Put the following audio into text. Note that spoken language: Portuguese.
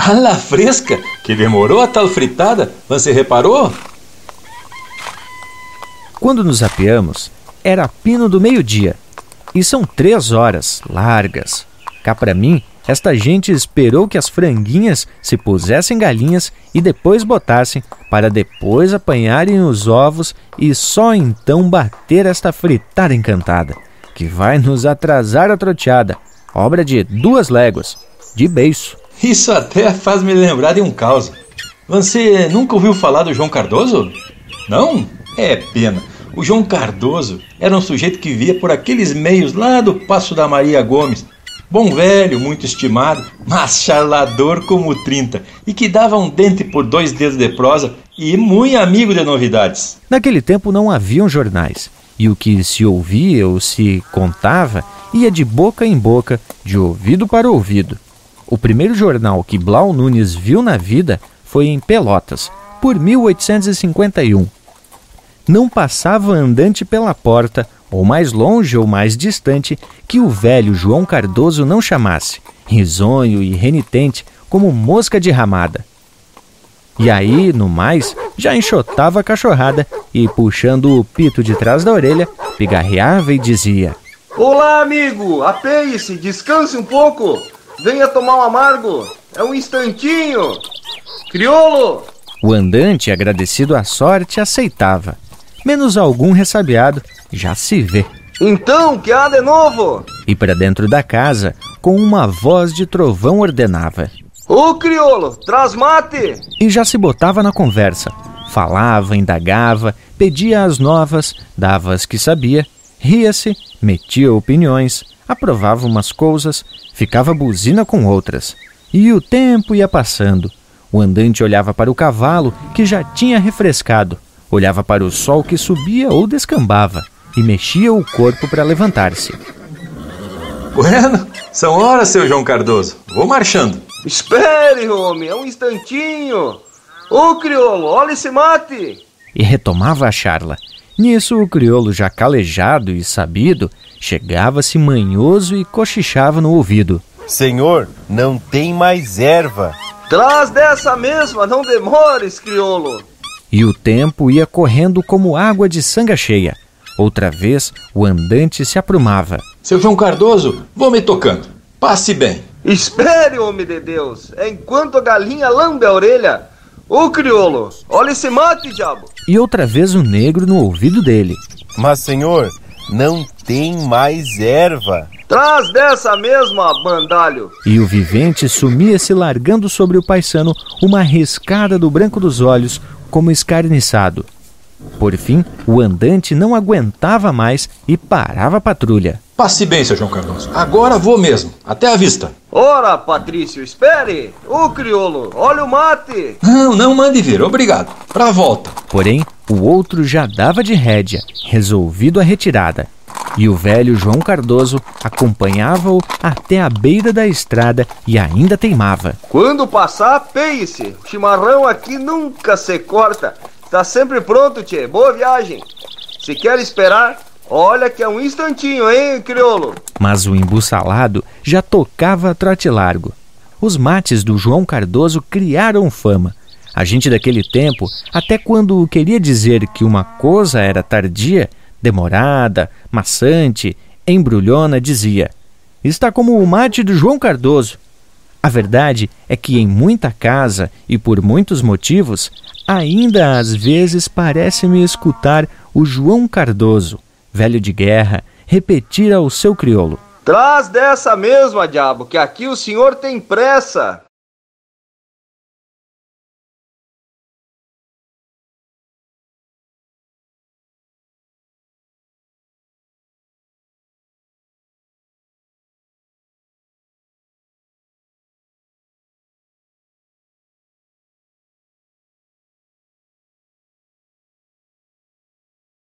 A fresca, que demorou a tal fritada, você reparou? Quando nos apeamos, era pino do meio-dia. E são três horas, largas. Cá para mim, esta gente esperou que as franguinhas se pusessem galinhas e depois botassem, para depois apanharem os ovos e só então bater esta fritada encantada, que vai nos atrasar a troteada, obra de duas léguas, de beiço. Isso até faz me lembrar de um caos. Você nunca ouviu falar do João Cardoso? Não? É pena. O João Cardoso era um sujeito que via por aqueles meios lá do Passo da Maria Gomes Bom velho, muito estimado, mas charlador como 30, e que dava um dente por dois dedos de prosa e muito amigo de novidades. Naquele tempo não haviam jornais, e o que se ouvia ou se contava ia de boca em boca, de ouvido para ouvido. O primeiro jornal que Blau Nunes viu na vida foi em Pelotas, por 1851. Não passava andante pela porta ou mais longe ou mais distante, que o velho João Cardoso não chamasse, risonho e renitente como mosca de ramada. E aí, no mais, já enxotava a cachorrada e, puxando o pito de trás da orelha, pigarreava e dizia: Olá, amigo! Apeie-se, descanse um pouco! Venha tomar um amargo! É um instantinho! Criolo! O andante, agradecido à sorte, aceitava. Menos algum ressabiado, já se vê. Então, que há de novo? E para dentro da casa, com uma voz de trovão ordenava: Ô criolo, traz mate! E já se botava na conversa. Falava, indagava, pedia as novas, dava as que sabia, ria-se, metia opiniões, aprovava umas coisas, ficava buzina com outras. E o tempo ia passando. O andante olhava para o cavalo, que já tinha refrescado, olhava para o sol que subia ou descambava e mexia o corpo para levantar-se. Bueno, são horas, seu João Cardoso. Vou marchando. Espere, homem, é um instantinho. Ô, crioulo, olha esse mate. E retomava a charla. Nisso, o crioulo, já calejado e sabido, chegava-se manhoso e cochichava no ouvido. Senhor, não tem mais erva. Traz dessa mesma, não demores, crioulo. E o tempo ia correndo como água de sanga cheia. Outra vez, o andante se aprumava. Seu João Cardoso, vou me tocando. Passe bem. Espere, homem de Deus, enquanto a galinha lambe a orelha. Ô crioulo, olha esse mate, diabo. E outra vez o negro no ouvido dele. Mas, senhor, não tem mais erva. Traz dessa mesma, bandalho. E o vivente sumia-se largando sobre o paisano uma riscada do branco dos olhos, como escarniçado. Por fim, o andante não aguentava mais e parava a patrulha. Passe bem, seu João Cardoso. Agora vou mesmo. Até a vista. Ora, Patrício, espere! Ô, crioulo, olha o mate! Não, não mande vir, obrigado. Pra volta. Porém, o outro já dava de rédea, resolvido a retirada. E o velho João Cardoso acompanhava-o até a beira da estrada e ainda teimava. Quando passar, peie-se. O chimarrão aqui nunca se corta. Está sempre pronto, tchê. Boa viagem. Se quer esperar, olha que é um instantinho, hein, crioulo? Mas o embussalado já tocava a trote largo. Os mates do João Cardoso criaram fama. A gente daquele tempo, até quando queria dizer que uma coisa era tardia, demorada, maçante, embrulhona, dizia: Está como o mate do João Cardoso. A verdade é que em muita casa e por muitos motivos, ainda às vezes parece-me escutar o João Cardoso, velho de guerra, repetir ao seu crioulo: Traz dessa mesma, diabo, que aqui o senhor tem pressa.